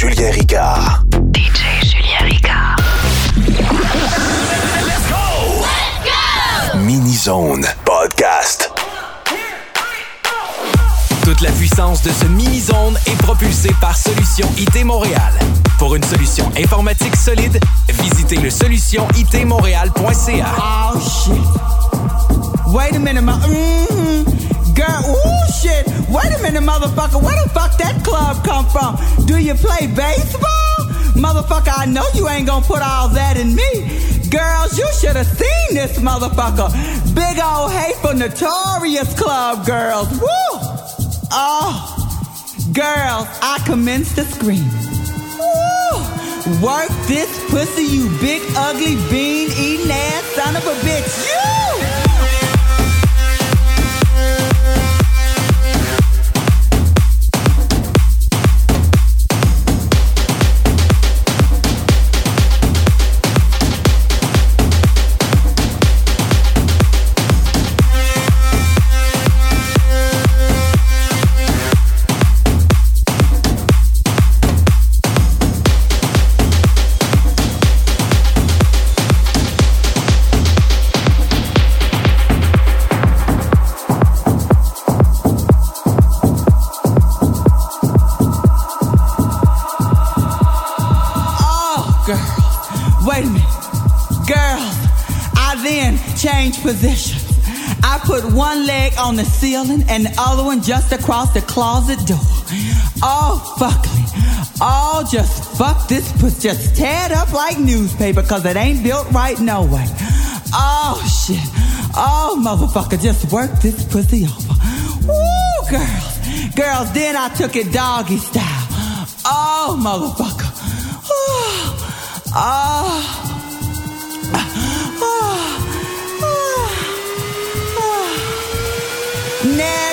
Julien Ricard. DJ Julien Ricard. Let's go! Let's go! Mini-Zone Podcast. Toute la puissance de ce mini-zone est propulsée par Solution IT Montréal. Pour une solution informatique solide, visitez le solutionitmontréal.ca. Oh shit. Wait a minute, my mm-hmm. girl. Ooh shit. Wait a minute, motherfucker. Where the fuck that club come from? Do you play baseball? Motherfucker, I know you ain't gonna put all that in me. Girls, you should have seen this motherfucker. Big old hateful notorious club girls. Woo! Oh, girls, I commence to scream. Woo! Work this pussy, you big ugly bean on the ceiling and the other one just across the closet door. Oh, fuckly. Oh, just fuck this pussy. Just tear it up like newspaper because it ain't built right no way. Oh, shit. Oh, motherfucker, just work this pussy over. Woo, girls. Girls, then I took it doggy style. Oh, motherfucker. Oh. oh. now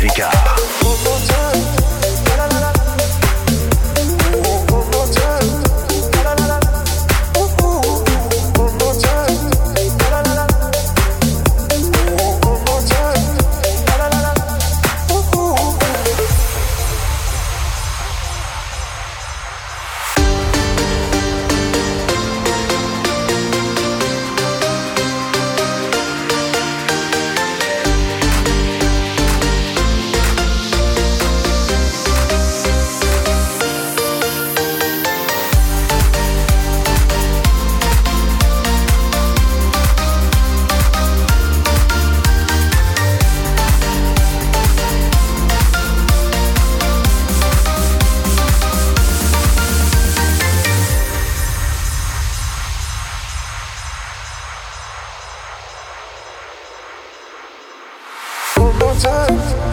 René time.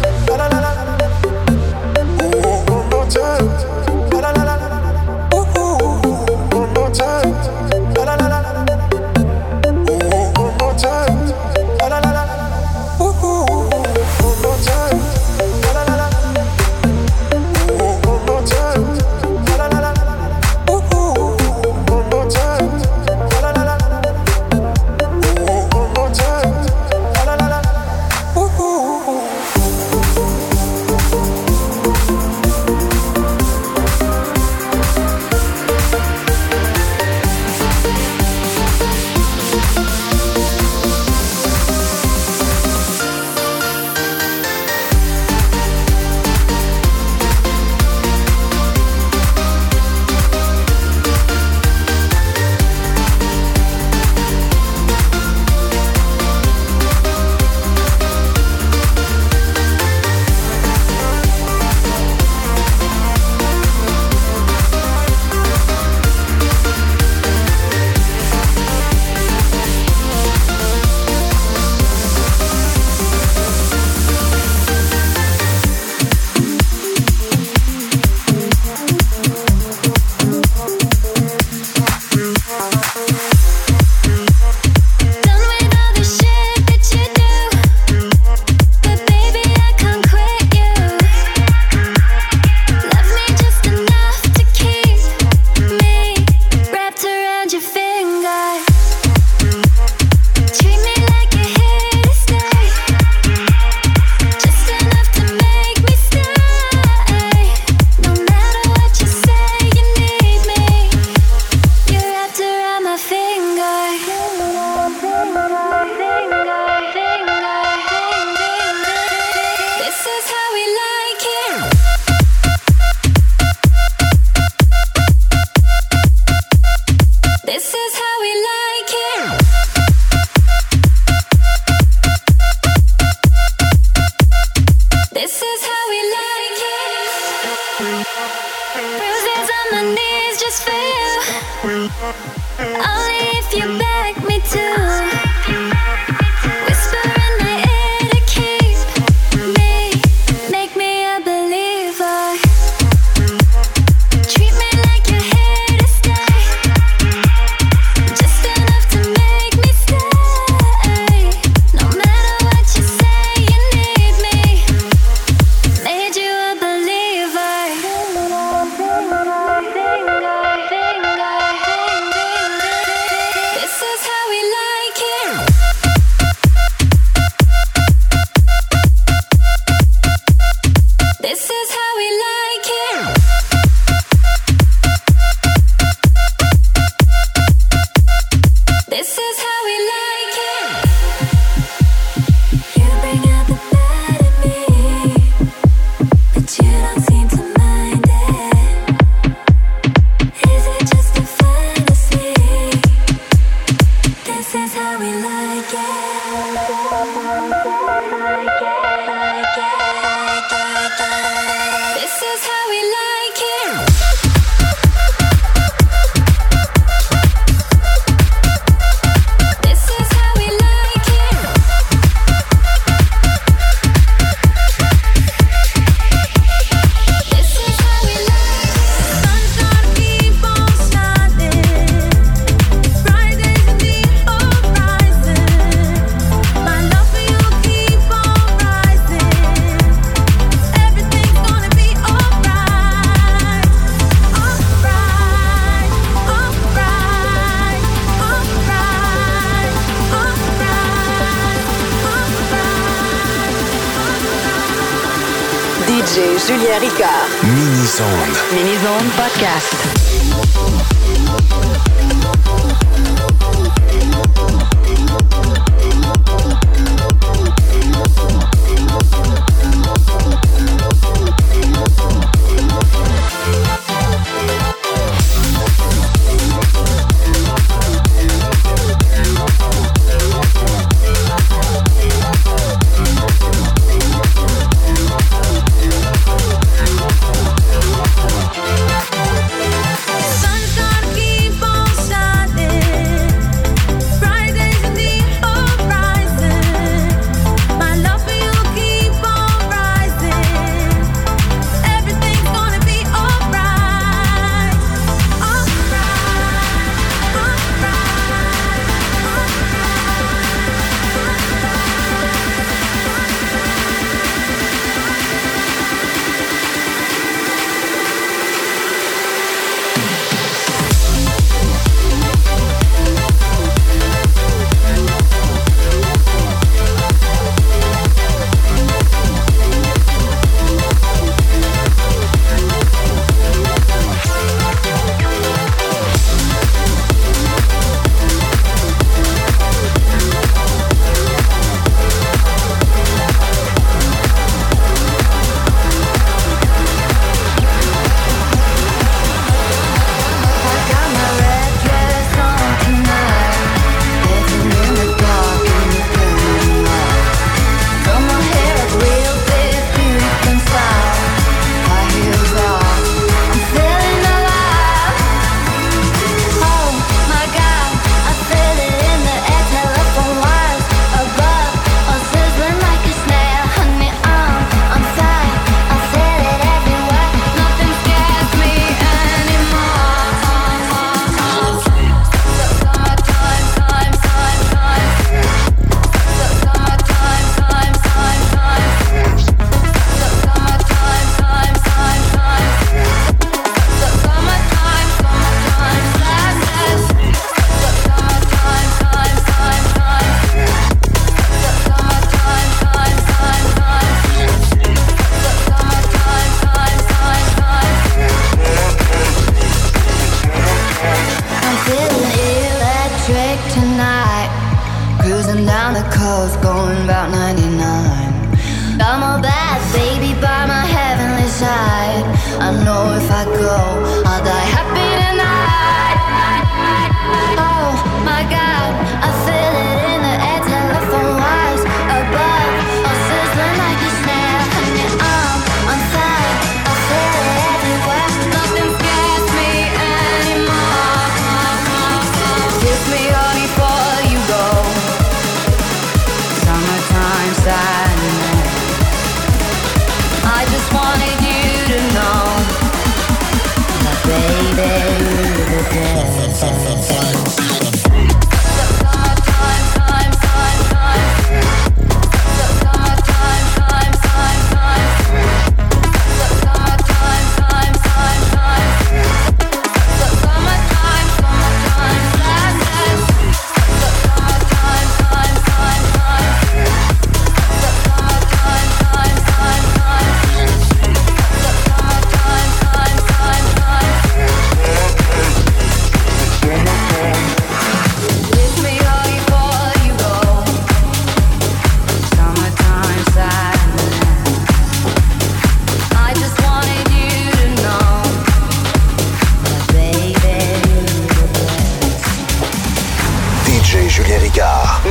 Feel it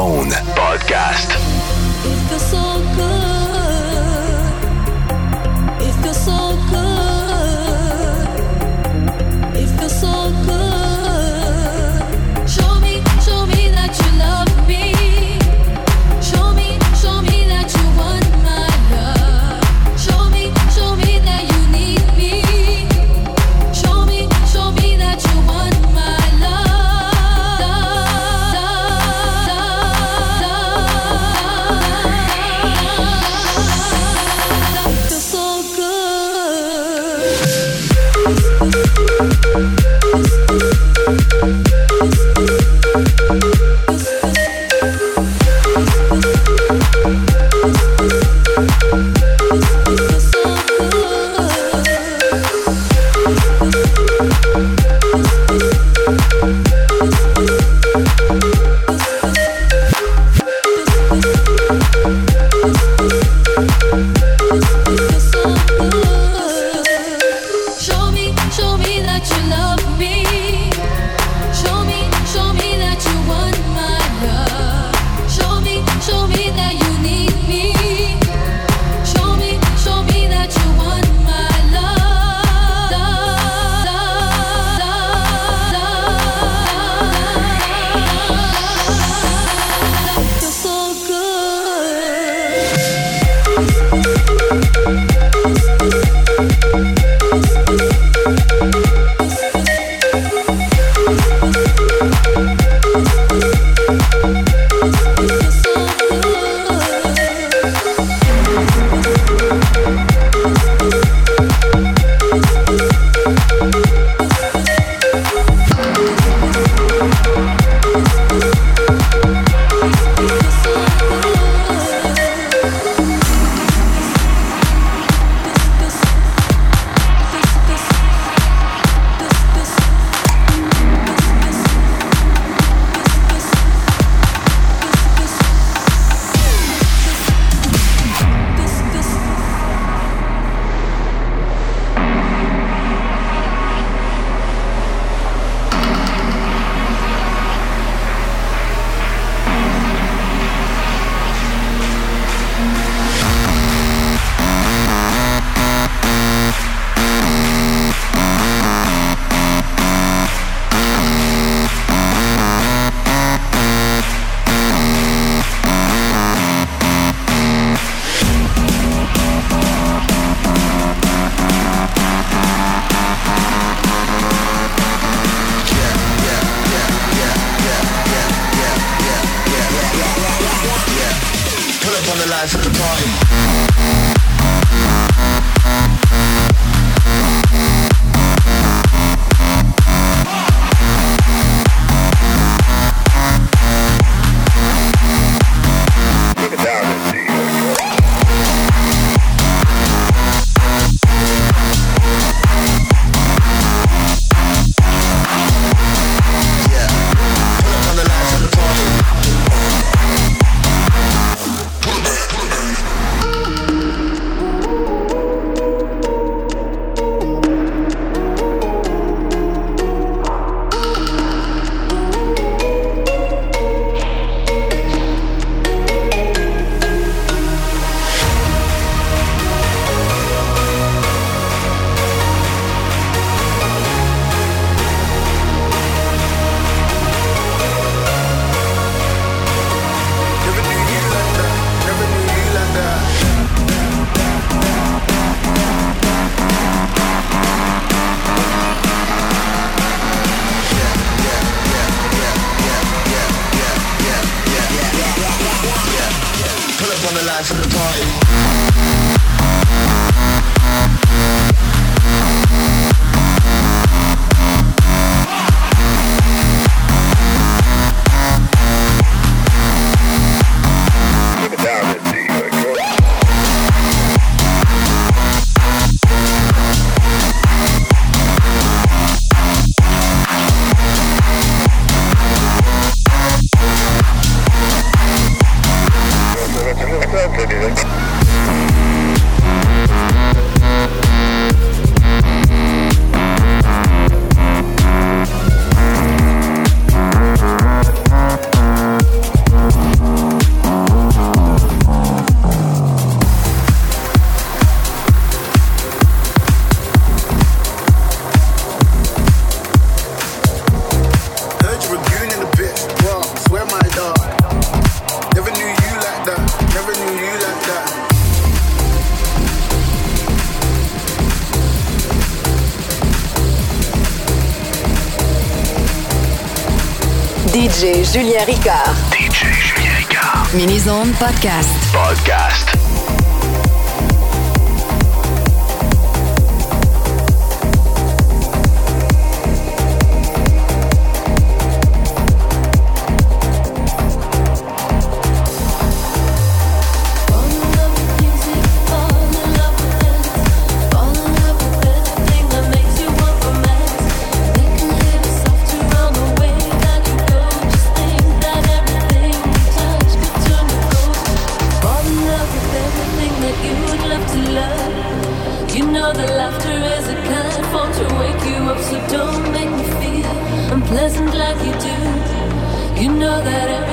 Podcast. the life of the party. DJ Julien Ricard. DJ Julien Ricard. Mini-Zone Podcast. Podcast. You know that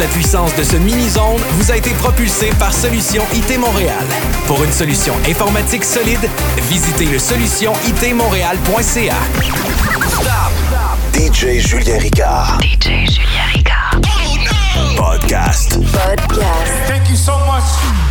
la puissance de ce mini-zone vous a été propulsé par Solution IT Montréal. Pour une solution informatique solide, visitez le solutionitmontréal.ca. DJ Julien Ricard. DJ Julien Ricard. Podcast. Podcast. Thank you so much